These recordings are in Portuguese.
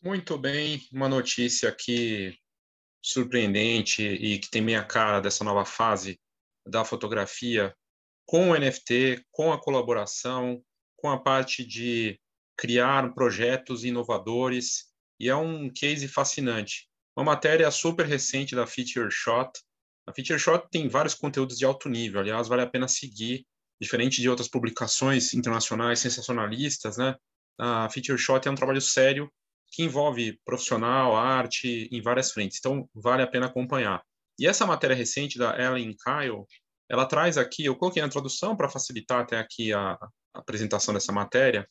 Muito bem, uma notícia aqui surpreendente e que tem meia cara dessa nova fase da fotografia com o NFT, com a colaboração, com a parte de criar projetos inovadores, e é um case fascinante. Uma matéria super recente da Feature Shot. A Feature Shot tem vários conteúdos de alto nível, aliás, vale a pena seguir, diferente de outras publicações internacionais sensacionalistas, né? A Feature Shot é um trabalho sério que envolve profissional, arte, em várias frentes. Então, vale a pena acompanhar. E essa matéria recente da Ellen Kyle, ela traz aqui, eu coloquei na tradução para facilitar até aqui a, a, apresentação dessa matéria,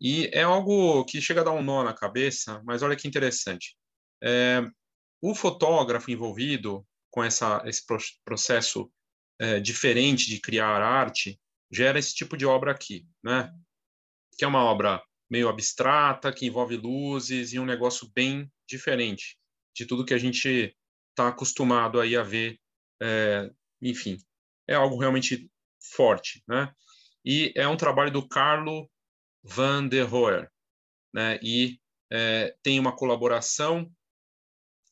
e é algo que chega a dar um nó na cabeça, mas olha que interessante. É, o fotógrafo envolvido com essa, esse processo é, diferente de criar arte gera esse tipo de obra aqui, né? Que é uma obra meio abstrata, que envolve luzes e um negócio bem diferente de tudo que a gente está acostumado aí a ver. É, enfim, é algo realmente forte, né? E é um trabalho do Carlo van der Rohe, né? E é, tem uma colaboração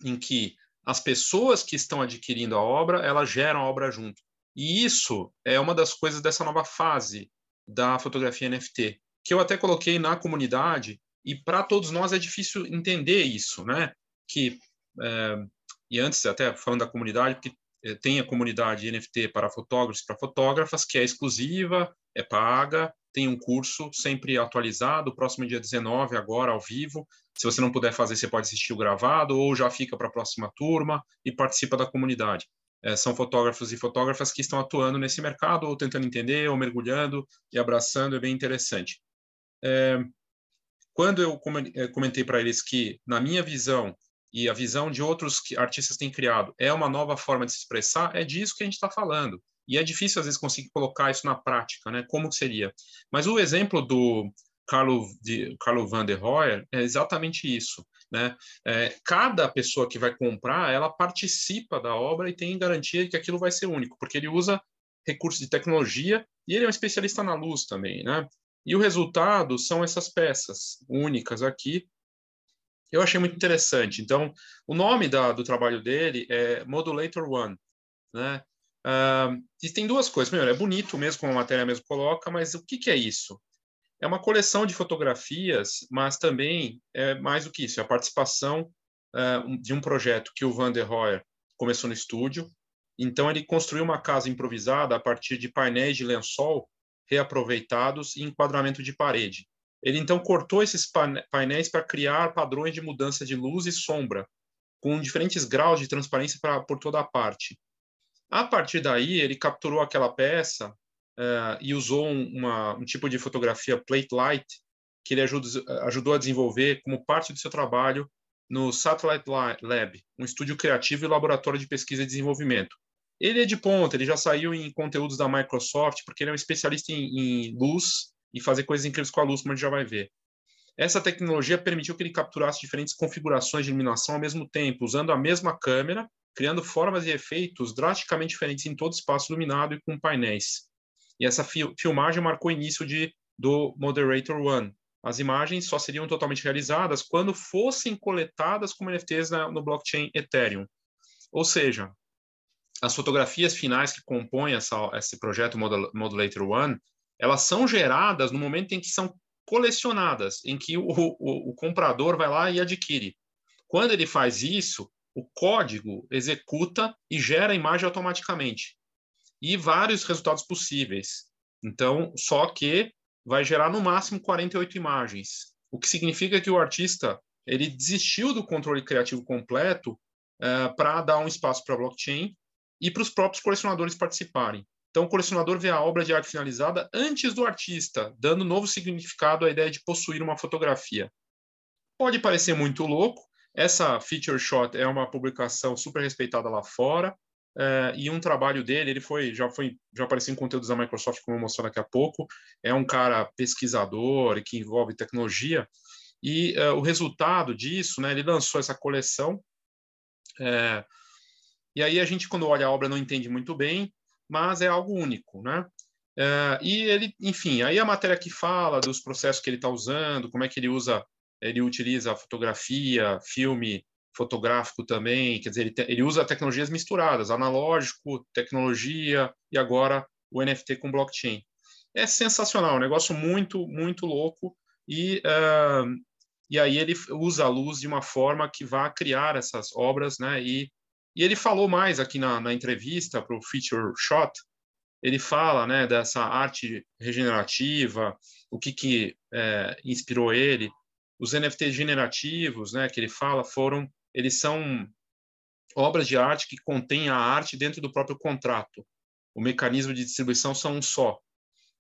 em que as pessoas que estão adquirindo a obra, elas geram a obra junto. E isso é uma das coisas dessa nova fase da fotografia NFT, que eu até coloquei na comunidade, e para todos nós é difícil entender isso, né? Que, é, e antes, até falando da comunidade, porque é, tem a comunidade NFT para fotógrafos para fotógrafas, que é exclusiva, é paga, tem um curso sempre atualizado, próximo dia 19, agora ao vivo. Se você não puder fazer, você pode assistir o gravado, ou já fica para a próxima turma e participa da comunidade. É, são fotógrafos e fotógrafas que estão atuando nesse mercado, ou tentando entender, ou mergulhando e abraçando, é bem interessante. É, quando eu é, comentei para eles que, na minha visão, e a visão de outros artistas têm criado, é uma nova forma de se expressar, é disso que a gente está falando. E é difícil, às vezes, conseguir colocar isso na prática, né? Como seria? Mas o exemplo do Carlo, de, Carlo van der Rohe é exatamente isso. Né? É, cada pessoa que vai comprar, ela participa da obra e tem garantia de que aquilo vai ser único, porque ele usa recursos de tecnologia e ele é um especialista na luz também, né? E o resultado são essas peças únicas aqui. Eu achei muito interessante. Então, o nome da, do trabalho dele é Modulator One. Né? Uh, e tem duas coisas. Primeiro, é bonito mesmo, como a matéria mesmo coloca, mas o que, que é isso? É uma coleção de fotografias, mas também é mais do que isso, é a participação uh, de um projeto que o Van der Rohe começou no estúdio. Então, ele construiu uma casa improvisada a partir de painéis de lençol reaproveitados e enquadramento de parede. Ele então cortou esses painéis para criar padrões de mudança de luz e sombra, com diferentes graus de transparência pra, por toda a parte. A partir daí, ele capturou aquela peça uh, e usou um, uma, um tipo de fotografia plate light que ele ajuda, ajudou a desenvolver como parte do seu trabalho no Satellite Lab, um estúdio criativo e laboratório de pesquisa e desenvolvimento, ele é de ponta, ele já saiu em conteúdos da Microsoft, porque ele é um especialista em, em luz e fazer coisas incríveis com a luz, como a gente já vai ver. Essa tecnologia permitiu que ele capturasse diferentes configurações de iluminação ao mesmo tempo, usando a mesma câmera, criando formas e efeitos drasticamente diferentes em todo espaço iluminado e com painéis. E essa filmagem marcou o início de, do Moderator One. As imagens só seriam totalmente realizadas quando fossem coletadas como NFTs na, no blockchain Ethereum. Ou seja, as fotografias finais que compõem essa, esse projeto Modulator One, elas são geradas no momento em que são colecionadas, em que o, o, o comprador vai lá e adquire. Quando ele faz isso, o código executa e gera a imagem automaticamente. E vários resultados possíveis. Então, só que vai gerar no máximo 48 imagens, o que significa que o artista ele desistiu do controle criativo completo uh, eh, para dar um espaço para a blockchain e para os próprios colecionadores participarem. Então, o colecionador vê a obra de arte finalizada antes do artista, dando novo significado à ideia de possuir uma fotografia. Pode parecer muito louco, essa Feature Shot é uma publicação super respeitada lá fora, é, e um trabalho dele, ele foi já foi já apareceu em conteúdos da Microsoft, como eu mostrar daqui a pouco. É um cara pesquisador que envolve tecnologia e é, o resultado disso, né? Ele lançou essa coleção é, e aí a gente, quando olha a obra, não entende muito bem, mas é algo único, né? É, e ele, enfim, aí a matéria que fala dos processos que ele está usando, como é que ele usa ele utiliza fotografia, filme fotográfico também, quer dizer, ele, te, ele usa tecnologias misturadas, analógico, tecnologia e agora o NFT com blockchain. É sensacional, um negócio muito, muito louco e, uh, e aí ele usa a luz de uma forma que vai criar essas obras, né? E, e ele falou mais aqui na, na entrevista para o Feature Shot, ele fala né, dessa arte regenerativa, o que, que é, inspirou ele. Os NFTs generativos, né, que ele fala, foram, eles são obras de arte que contêm a arte dentro do próprio contrato. O mecanismo de distribuição são um só.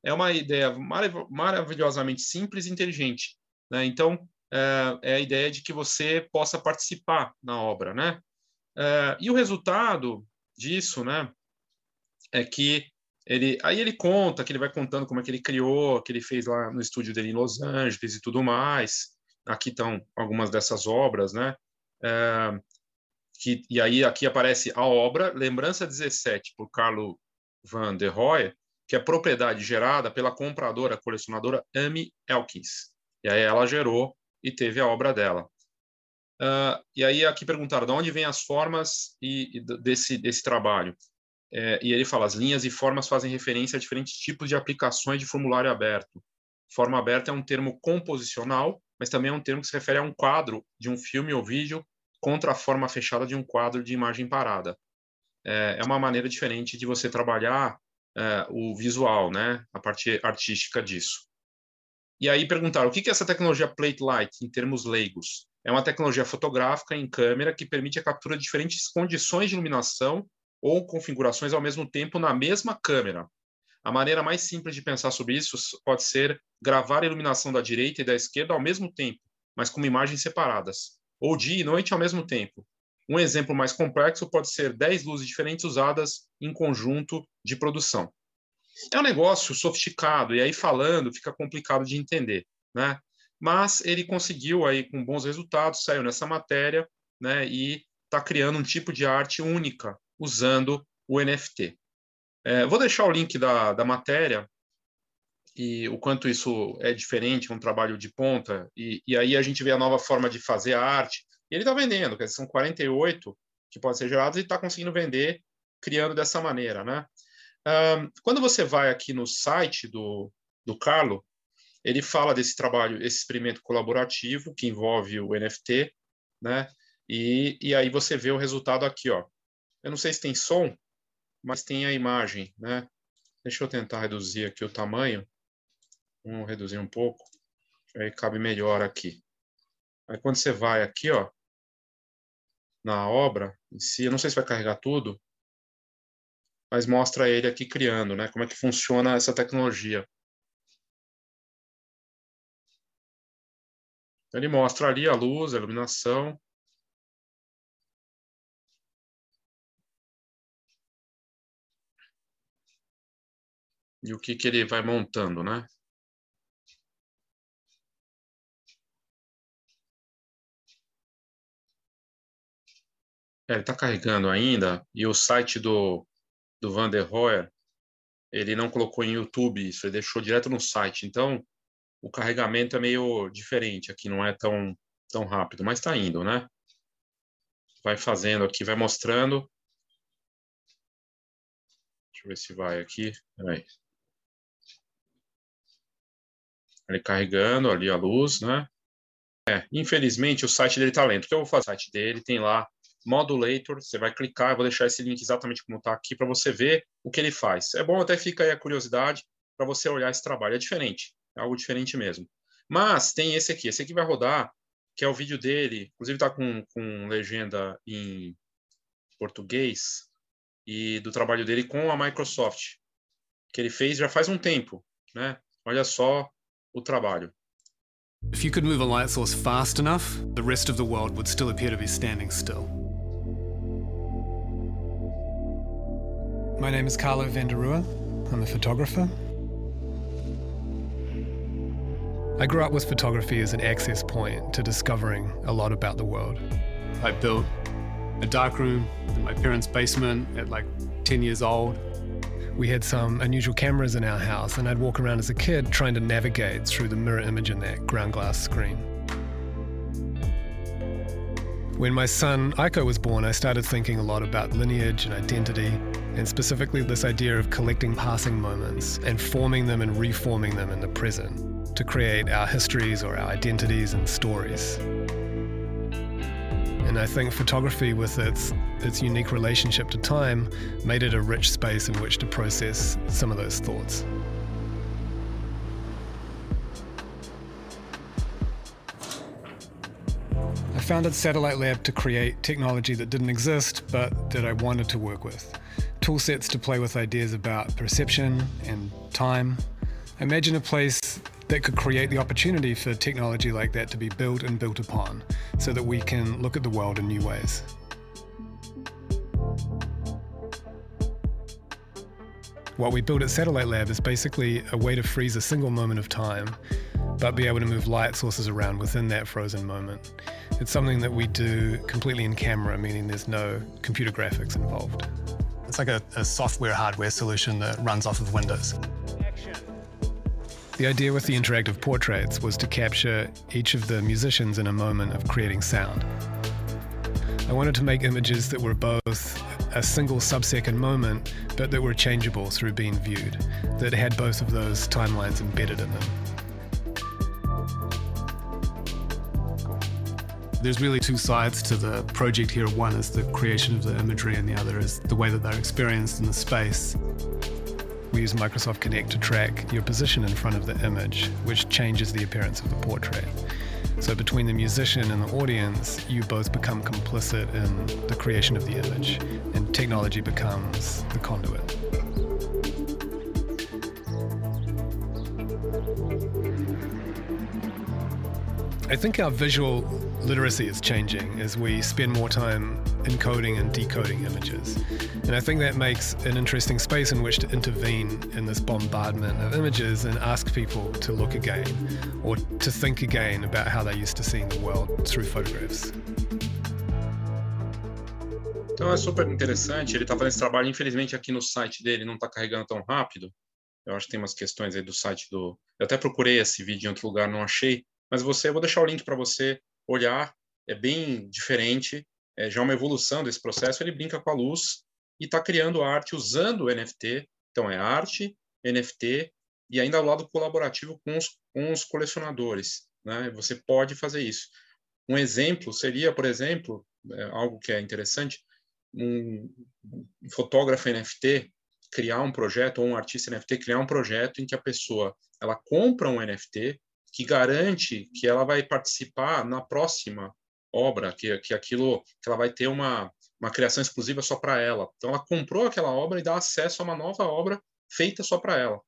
É uma ideia marav maravilhosamente simples e inteligente. Né? Então, é, é, a ideia de que você possa participar na obra, né? É, e o resultado disso, né, é que ele, aí ele conta que ele vai contando como é que ele criou, que ele fez lá no estúdio dele em Los Angeles e tudo mais. Aqui estão algumas dessas obras, né? É, que, e aí aqui aparece a obra Lembrança 17 por Carlo van der Rohe, que é propriedade gerada pela compradora colecionadora Amy Elkins. E aí ela gerou e teve a obra dela. Uh, e aí aqui perguntaram de onde vêm as formas e, e desse desse trabalho. É, e ele fala: as linhas e formas fazem referência a diferentes tipos de aplicações de formulário aberto. Forma aberta é um termo composicional, mas também é um termo que se refere a um quadro de um filme ou vídeo contra a forma fechada de um quadro de imagem parada. É, é uma maneira diferente de você trabalhar é, o visual, né, a parte artística disso. E aí perguntaram: o que é essa tecnologia plate light em termos leigos? É uma tecnologia fotográfica em câmera que permite a captura de diferentes condições de iluminação ou configurações ao mesmo tempo na mesma câmera. A maneira mais simples de pensar sobre isso pode ser gravar a iluminação da direita e da esquerda ao mesmo tempo, mas com imagens separadas, ou dia e noite ao mesmo tempo. Um exemplo mais complexo pode ser 10 luzes diferentes usadas em conjunto de produção. É um negócio sofisticado e aí falando fica complicado de entender, né? Mas ele conseguiu aí com bons resultados, saiu nessa matéria, né? E está criando um tipo de arte única usando o NFT. É, vou deixar o link da, da matéria e o quanto isso é diferente, um trabalho de ponta, e, e aí a gente vê a nova forma de fazer a arte. E ele está vendendo, quer dizer, são 48 que podem ser gerados e está conseguindo vender criando dessa maneira, né? Um, quando você vai aqui no site do, do Carlo, ele fala desse trabalho, esse experimento colaborativo que envolve o NFT, né? E, e aí você vê o resultado aqui, ó. Eu não sei se tem som, mas tem a imagem, né? Deixa eu tentar reduzir aqui o tamanho. Vamos reduzir um pouco. Aí cabe melhor aqui. Aí quando você vai aqui, ó, na obra em si, eu não sei se vai carregar tudo, mas mostra ele aqui criando, né? Como é que funciona essa tecnologia. Ele mostra ali a luz, a iluminação, e o que, que ele vai montando, né? É, ele está carregando ainda, e o site do, do Van der Rohe, ele não colocou em YouTube isso, ele deixou direto no site. Então, o carregamento é meio diferente aqui, não é tão, tão rápido, mas está indo, né? Vai fazendo aqui, vai mostrando. Deixa eu ver se vai aqui. Ele carregando ali a luz, né? É, infelizmente o site dele tá lento. O que eu vou fazer? O site dele tem lá Modulator, você vai clicar, eu vou deixar esse link exatamente como está aqui para você ver o que ele faz. É bom até fica aí a curiosidade para você olhar esse trabalho. É diferente, é algo diferente mesmo. Mas tem esse aqui, esse aqui vai rodar, que é o vídeo dele, inclusive está com, com legenda em português, e do trabalho dele com a Microsoft, que ele fez já faz um tempo, né? Olha só o trabalho. If you could move a light source fast enough, the rest of the world would still appear to be standing still. My name is Carlo Vanderua. I'm a photographer. I grew up with photography as an access point to discovering a lot about the world. I built a darkroom in my parents' basement at like 10 years old we had some unusual cameras in our house, and I'd walk around as a kid trying to navigate through the mirror image in that ground glass screen. When my son Aiko was born, I started thinking a lot about lineage and identity, and specifically this idea of collecting passing moments and forming them and reforming them in the present to create our histories or our identities and stories. And I think photography, with its, its unique relationship to time, made it a rich space in which to process some of those thoughts. I founded Satellite Lab to create technology that didn't exist but that I wanted to work with. Tool sets to play with ideas about perception and time. Imagine a place that could create the opportunity for technology like that to be built and built upon so that we can look at the world in new ways. What we built at Satellite Lab is basically a way to freeze a single moment of time, but be able to move light sources around within that frozen moment. It's something that we do completely in camera, meaning there's no computer graphics involved. It's like a, a software hardware solution that runs off of Windows. The idea with the interactive portraits was to capture each of the musicians in a moment of creating sound. I wanted to make images that were both a single sub-second moment, but that were changeable through being viewed, that had both of those timelines embedded in them. There's really two sides to the project here. One is the creation of the imagery, and the other is the way that they're experienced in the space. Use Microsoft Connect to track your position in front of the image, which changes the appearance of the portrait. So, between the musician and the audience, you both become complicit in the creation of the image, and technology becomes the conduit. I think our visual literacy is changing as we spend more time encoding and decoding images. And I think that makes an interesting space in which to intervene in this bombardment of images and ask people to look again or to think again about how they used to see the world through photographs. Então é super interessante. Ele está fazendo esse trabalho, infelizmente aqui no site dele não está carregando tão rápido. Eu acho que tem umas questões aí do site do. Eu até procurei esse vídeo em outro lugar, não achei. Mas você, eu vou deixar o link para você olhar, é bem diferente, é já uma evolução desse processo. Ele brinca com a luz e está criando arte usando o NFT. Então, é arte, NFT e ainda ao lado colaborativo com os, com os colecionadores. Né? Você pode fazer isso. Um exemplo seria, por exemplo, é algo que é interessante, um fotógrafo NFT criar um projeto ou um artista NFT criar um projeto em que a pessoa ela compra um NFT que garante que ela vai participar na próxima obra, que, que aquilo que ela vai ter uma, uma criação exclusiva só para ela. Então ela comprou aquela obra e dá acesso a uma nova obra feita só para ela.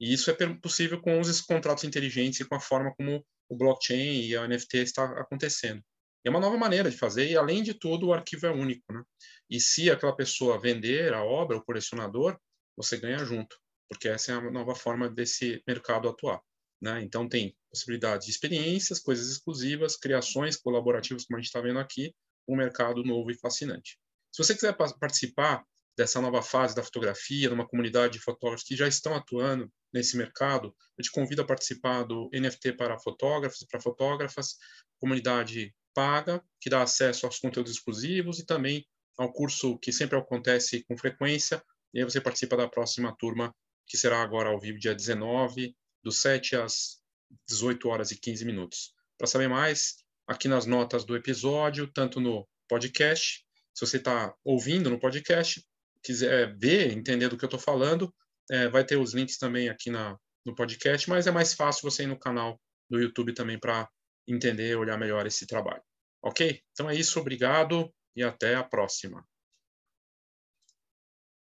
E isso é possível com os contratos inteligentes e com a forma como o blockchain e a NFT está acontecendo. É uma nova maneira de fazer e além de tudo o arquivo é único, né? E se aquela pessoa vender a obra, o colecionador, você ganha junto, porque essa é a nova forma desse mercado atuar. Né? Então, tem possibilidade de experiências, coisas exclusivas, criações colaborativas, como a gente está vendo aqui, um mercado novo e fascinante. Se você quiser participar dessa nova fase da fotografia, numa comunidade de fotógrafos que já estão atuando nesse mercado, eu te convido a participar do NFT para fotógrafos e para fotógrafas, comunidade paga, que dá acesso aos conteúdos exclusivos e também ao curso que sempre acontece com frequência, e aí você participa da próxima turma, que será agora ao vivo, dia 19 dos 7 às 18 horas e 15 minutos. Para saber mais, aqui nas notas do episódio, tanto no podcast, se você está ouvindo no podcast, quiser ver, entender do que eu estou falando, é, vai ter os links também aqui na, no podcast, mas é mais fácil você ir no canal do YouTube também para entender, olhar melhor esse trabalho. Ok? Então é isso, obrigado e até a próxima.